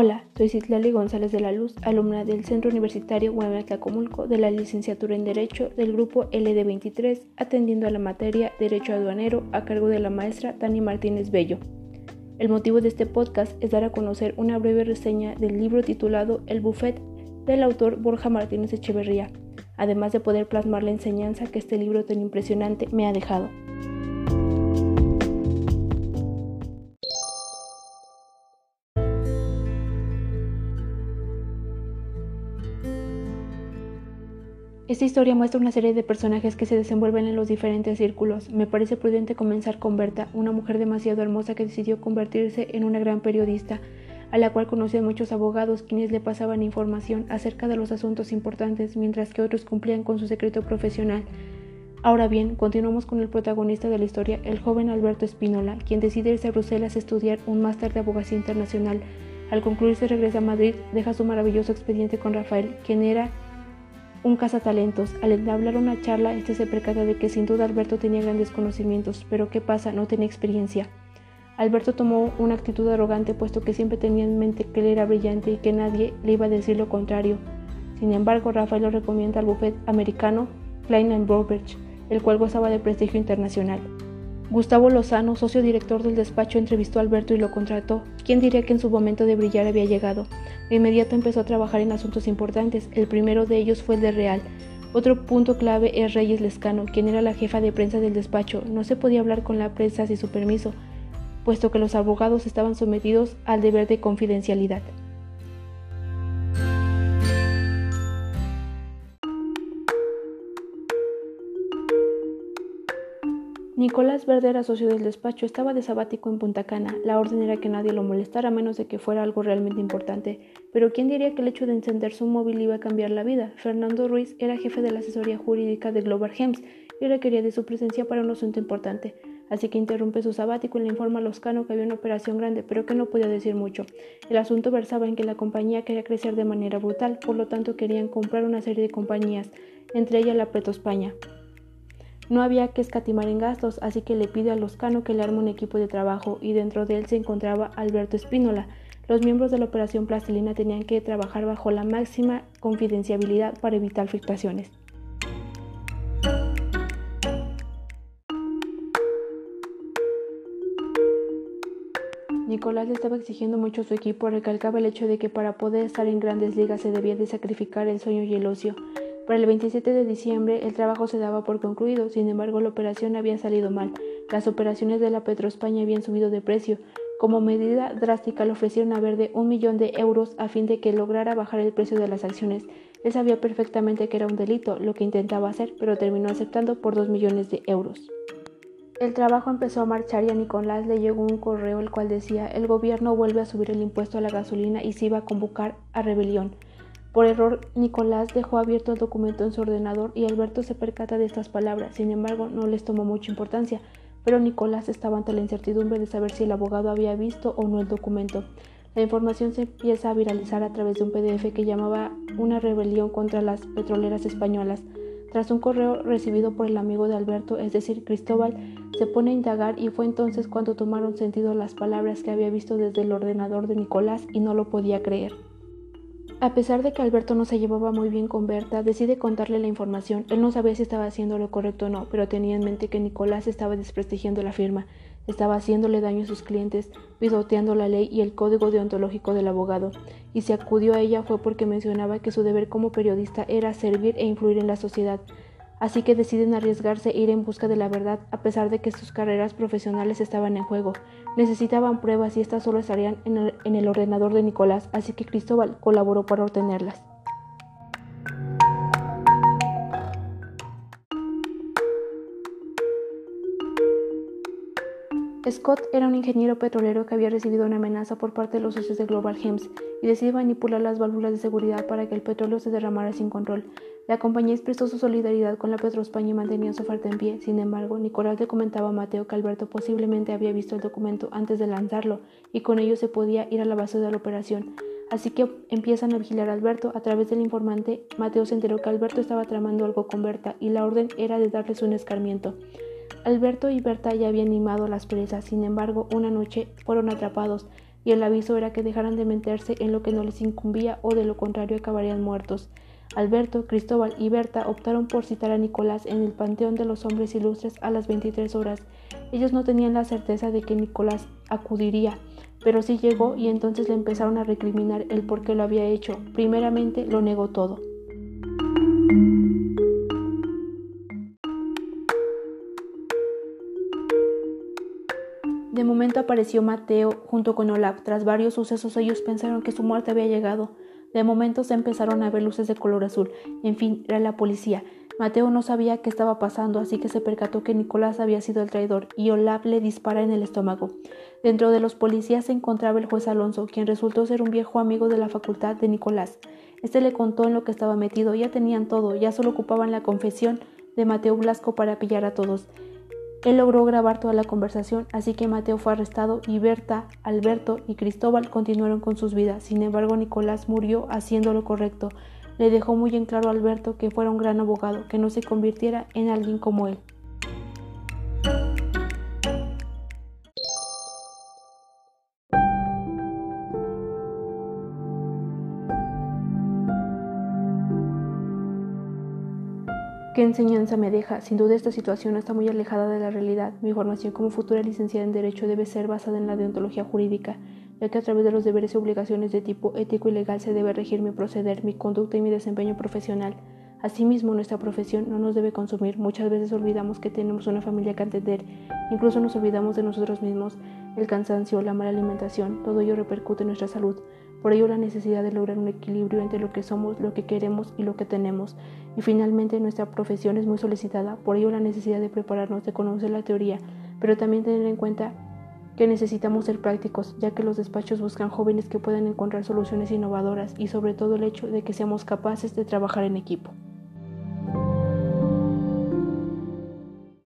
Hola, soy Citlali González de la Luz, alumna del Centro Universitario Huehuetlacomulco de la licenciatura en Derecho del grupo LD23, atendiendo a la materia Derecho Aduanero a cargo de la maestra Tani Martínez Bello. El motivo de este podcast es dar a conocer una breve reseña del libro titulado El Buffet del autor Borja Martínez Echeverría, además de poder plasmar la enseñanza que este libro tan impresionante me ha dejado. Esta historia muestra una serie de personajes que se desenvuelven en los diferentes círculos. Me parece prudente comenzar con Berta, una mujer demasiado hermosa que decidió convertirse en una gran periodista, a la cual conocía muchos abogados quienes le pasaban información acerca de los asuntos importantes, mientras que otros cumplían con su secreto profesional. Ahora bien, continuamos con el protagonista de la historia, el joven Alberto Espínola, quien decide irse a Bruselas a estudiar un máster de abogacía internacional. Al concluirse regresa a Madrid, deja su maravilloso expediente con Rafael, quien era un cazatalentos. Al entablar una charla, este se percata de que sin duda Alberto tenía grandes conocimientos, pero ¿qué pasa? No tenía experiencia. Alberto tomó una actitud arrogante puesto que siempre tenía en mente que él era brillante y que nadie le iba a decir lo contrario. Sin embargo, Rafael lo recomienda al buffet americano Klein Broberg, el cual gozaba de prestigio internacional. Gustavo Lozano, socio director del despacho, entrevistó a Alberto y lo contrató. ¿Quién diría que en su momento de brillar había llegado? De inmediato empezó a trabajar en asuntos importantes. El primero de ellos fue el de Real. Otro punto clave es Reyes Lescano, quien era la jefa de prensa del despacho. No se podía hablar con la prensa sin su permiso, puesto que los abogados estaban sometidos al deber de confidencialidad. Nicolás Verde socio del despacho, estaba de sabático en Punta Cana. La orden era que nadie lo molestara a menos de que fuera algo realmente importante. Pero ¿quién diría que el hecho de encender su móvil iba a cambiar la vida? Fernando Ruiz era jefe de la asesoría jurídica de Global Hems y requería de su presencia para un asunto importante. Así que interrumpe su sabático y le informa a Loscano que había una operación grande, pero que no podía decir mucho. El asunto versaba en que la compañía quería crecer de manera brutal, por lo tanto querían comprar una serie de compañías, entre ellas la Preto España. No había que escatimar en gastos, así que le pide a Loscano que le arme un equipo de trabajo y dentro de él se encontraba Alberto Espínola. Los miembros de la operación Plastilina tenían que trabajar bajo la máxima confidencialidad para evitar filtraciones. Nicolás le estaba exigiendo mucho a su equipo, recalcaba el hecho de que para poder estar en grandes ligas se debía de sacrificar el sueño y el ocio. Para el 27 de diciembre el trabajo se daba por concluido, sin embargo la operación había salido mal. Las operaciones de la Petroespaña habían subido de precio. Como medida drástica le ofrecieron a Verde un millón de euros a fin de que lograra bajar el precio de las acciones. Él sabía perfectamente que era un delito lo que intentaba hacer, pero terminó aceptando por dos millones de euros. El trabajo empezó a marchar y a Nicolás le llegó un correo el cual decía el gobierno vuelve a subir el impuesto a la gasolina y se iba a convocar a rebelión. Por error, Nicolás dejó abierto el documento en su ordenador y Alberto se percata de estas palabras. Sin embargo, no les tomó mucha importancia, pero Nicolás estaba ante la incertidumbre de saber si el abogado había visto o no el documento. La información se empieza a viralizar a través de un PDF que llamaba Una rebelión contra las petroleras españolas. Tras un correo recibido por el amigo de Alberto, es decir, Cristóbal, se pone a indagar y fue entonces cuando tomaron sentido las palabras que había visto desde el ordenador de Nicolás y no lo podía creer. A pesar de que Alberto no se llevaba muy bien con Berta, decide contarle la información. Él no sabía si estaba haciendo lo correcto o no, pero tenía en mente que Nicolás estaba desprestigiando la firma, estaba haciéndole daño a sus clientes, pisoteando la ley y el código deontológico del abogado, y si acudió a ella fue porque mencionaba que su deber como periodista era servir e influir en la sociedad, así que deciden arriesgarse e ir en busca de la verdad a pesar de que sus carreras profesionales estaban en juego. Necesitaban pruebas y estas solo estarían en el, en el ordenador de Nicolás, así que Cristóbal colaboró para obtenerlas. Scott era un ingeniero petrolero que había recibido una amenaza por parte de los socios de Global Hems y decidió manipular las válvulas de seguridad para que el petróleo se derramara sin control. La compañía expresó su solidaridad con la Petroespaña y mantenía su oferta en pie. Sin embargo, Nicolás le comentaba a Mateo que Alberto posiblemente había visto el documento antes de lanzarlo y con ello se podía ir a la base de la operación. Así que empiezan a vigilar a Alberto. A través del informante, Mateo se enteró que Alberto estaba tramando algo con Berta y la orden era de darles un escarmiento. Alberto y Berta ya habían animado a las presas, sin embargo, una noche fueron atrapados y el aviso era que dejaran de meterse en lo que no les incumbía o de lo contrario acabarían muertos. Alberto, Cristóbal y Berta optaron por citar a Nicolás en el Panteón de los Hombres Ilustres a las 23 horas. Ellos no tenían la certeza de que Nicolás acudiría, pero sí llegó y entonces le empezaron a recriminar el por qué lo había hecho. Primeramente lo negó todo. De momento apareció Mateo junto con Olaf. Tras varios sucesos ellos pensaron que su muerte había llegado. De momento se empezaron a ver luces de color azul. En fin, era la policía. Mateo no sabía qué estaba pasando, así que se percató que Nicolás había sido el traidor y Olaf le dispara en el estómago. Dentro de los policías se encontraba el juez Alonso, quien resultó ser un viejo amigo de la facultad de Nicolás. Este le contó en lo que estaba metido, ya tenían todo, ya solo ocupaban la confesión de Mateo Blasco para pillar a todos. Él logró grabar toda la conversación, así que Mateo fue arrestado y Berta, Alberto y Cristóbal continuaron con sus vidas. Sin embargo, Nicolás murió haciendo lo correcto. Le dejó muy en claro a Alberto que fuera un gran abogado, que no se convirtiera en alguien como él. ¿Qué enseñanza me deja? Sin duda esta situación está muy alejada de la realidad. Mi formación como futura licenciada en Derecho debe ser basada en la deontología jurídica, ya que a través de los deberes y obligaciones de tipo ético y legal se debe regir mi proceder, mi conducta y mi desempeño profesional. Asimismo, nuestra profesión no nos debe consumir. Muchas veces olvidamos que tenemos una familia que atender, incluso nos olvidamos de nosotros mismos. El cansancio, la mala alimentación, todo ello repercute en nuestra salud. Por ello la necesidad de lograr un equilibrio entre lo que somos, lo que queremos y lo que tenemos. Y finalmente nuestra profesión es muy solicitada, por ello la necesidad de prepararnos, de conocer la teoría, pero también tener en cuenta que necesitamos ser prácticos, ya que los despachos buscan jóvenes que puedan encontrar soluciones innovadoras y sobre todo el hecho de que seamos capaces de trabajar en equipo.